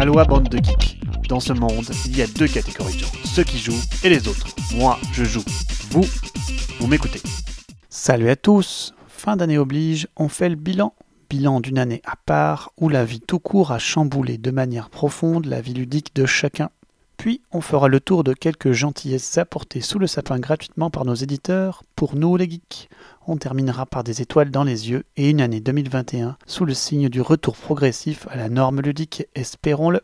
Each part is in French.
Aloha bande de geeks. Dans ce monde, il y a deux catégories de gens, ceux qui jouent et les autres. Moi, je joue. Vous, vous m'écoutez. Salut à tous. Fin d'année oblige, on fait le bilan. Bilan d'une année à part où la vie tout court a chamboulé de manière profonde la vie ludique de chacun. Puis on fera le tour de quelques gentillesses apportées sous le sapin gratuitement par nos éditeurs, pour nous les geeks. On terminera par des étoiles dans les yeux et une année 2021 sous le signe du retour progressif à la norme ludique, espérons-le.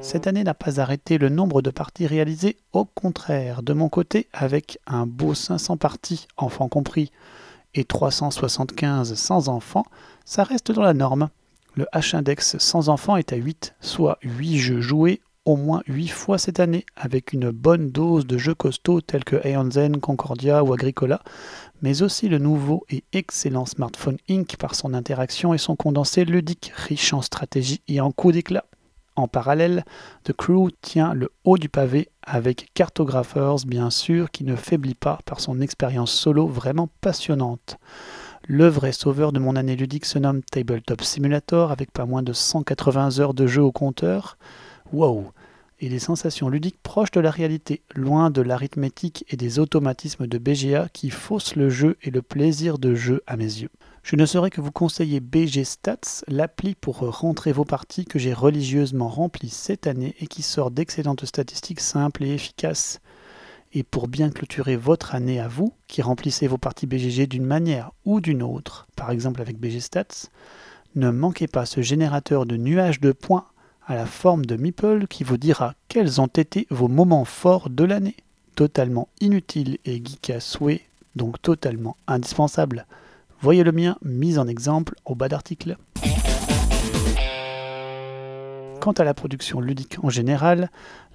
Cette année n'a pas arrêté le nombre de parties réalisées, au contraire, de mon côté, avec un beau 500 parties, enfants compris, et 375 sans enfants, ça reste dans la norme. Le H-index sans enfants est à 8, soit 8 jeux joués au moins 8 fois cette année, avec une bonne dose de jeux costauds tels que Aeon Concordia ou Agricola, mais aussi le nouveau et excellent Smartphone Inc. par son interaction et son condensé ludique, riche en stratégie et en coups d'éclat. En parallèle, The Crew tient le haut du pavé avec Cartographers, bien sûr, qui ne faiblit pas par son expérience solo vraiment passionnante. Le vrai sauveur de mon année ludique se nomme Tabletop Simulator avec pas moins de 180 heures de jeu au compteur. Wow Et des sensations ludiques proches de la réalité, loin de l'arithmétique et des automatismes de BGA qui faussent le jeu et le plaisir de jeu à mes yeux. Je ne saurais que vous conseiller BG Stats, l'appli pour rentrer vos parties que j'ai religieusement remplie cette année et qui sort d'excellentes statistiques simples et efficaces. Et pour bien clôturer votre année à vous, qui remplissez vos parties BGG d'une manière ou d'une autre, par exemple avec BG Stats, ne manquez pas ce générateur de nuages de points à la forme de Meeple qui vous dira quels ont été vos moments forts de l'année. Totalement inutile et geek à souhait, donc totalement indispensable. Voyez le mien mis en exemple au bas d'article. Quant à la production ludique en général,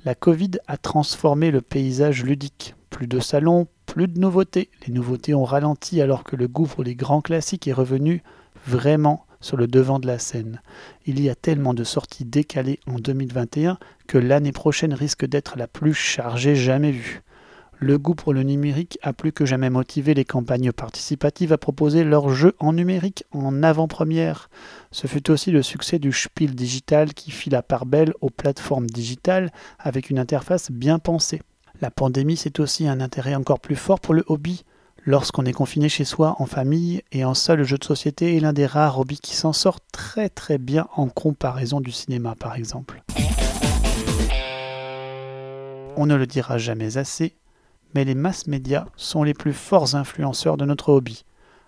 la Covid a transformé le paysage ludique. Plus de salons, plus de nouveautés. Les nouveautés ont ralenti alors que le pour les grands classiques est revenu vraiment sur le devant de la scène. Il y a tellement de sorties décalées en 2021 que l'année prochaine risque d'être la plus chargée jamais vue. Le goût pour le numérique a plus que jamais motivé les campagnes participatives à proposer leurs jeux en numérique en avant-première. Ce fut aussi le succès du Spiel Digital qui fit la part belle aux plateformes digitales avec une interface bien pensée. La pandémie, c'est aussi un intérêt encore plus fort pour le hobby. Lorsqu'on est confiné chez soi en famille et en seul jeu de société est l'un des rares hobbies qui s'en sort très très bien en comparaison du cinéma par exemple. On ne le dira jamais assez, mais les masses médias sont les plus forts influenceurs de notre hobby.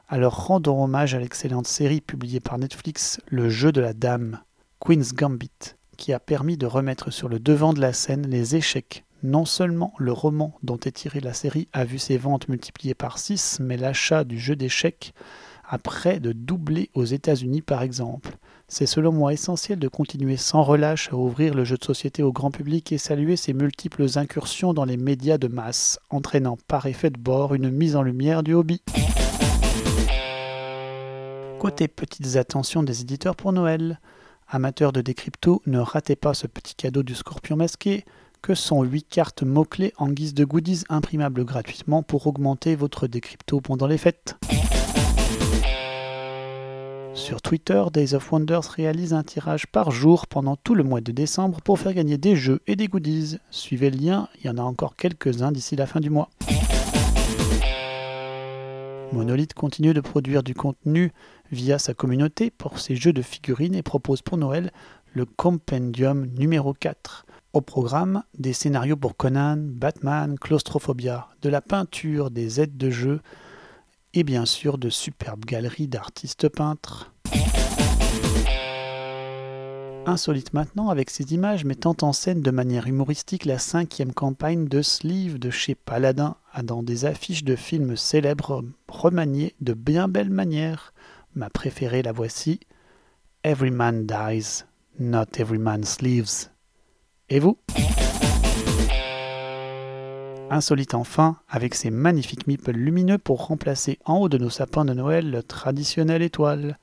Alors rendons hommage à l'excellente série publiée par Netflix, Le jeu de la dame, Queen's Gambit, qui a permis de remettre sur le devant de la scène les échecs. Non seulement le roman dont est tirée la série a vu ses ventes multipliées par 6, mais l'achat du jeu d'échecs a près de doubler aux États-Unis par exemple. C'est selon moi essentiel de continuer sans relâche à ouvrir le jeu de société au grand public et saluer ses multiples incursions dans les médias de masse, entraînant par effet de bord une mise en lumière du hobby. Côté petites attentions des éditeurs pour Noël. Amateurs de décrypto, ne ratez pas ce petit cadeau du scorpion masqué, que sont 8 cartes mots-clés en guise de goodies imprimables gratuitement pour augmenter votre décrypto pendant les fêtes. Sur Twitter, Days of Wonders réalise un tirage par jour pendant tout le mois de décembre pour faire gagner des jeux et des goodies. Suivez le lien, il y en a encore quelques-uns d'ici la fin du mois. Monolith continue de produire du contenu via sa communauté pour ses jeux de figurines et propose pour Noël le Compendium numéro 4. Au programme, des scénarios pour Conan, Batman, Claustrophobia, de la peinture, des aides de jeu, et bien sûr de superbes galeries d'artistes peintres. Insolite maintenant avec ces images mettant en scène de manière humoristique la cinquième campagne de Sleeve de chez Paladin, dans des affiches de films célèbres remaniées de bien belle manière. Ma préférée la voici. Every man dies, not every man sleeves. Et vous? Insolite enfin, avec ses magnifiques meeples lumineux pour remplacer en haut de nos sapins de Noël le traditionnelle étoile.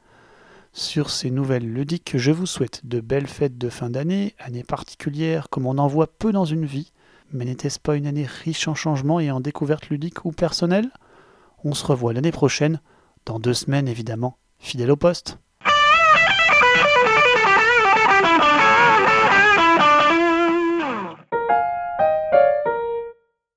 Sur ces nouvelles ludiques, je vous souhaite de belles fêtes de fin d'année, année particulière comme on en voit peu dans une vie, mais n'était-ce pas une année riche en changements et en découvertes ludiques ou personnelles? On se revoit l'année prochaine, dans deux semaines évidemment, fidèle au poste.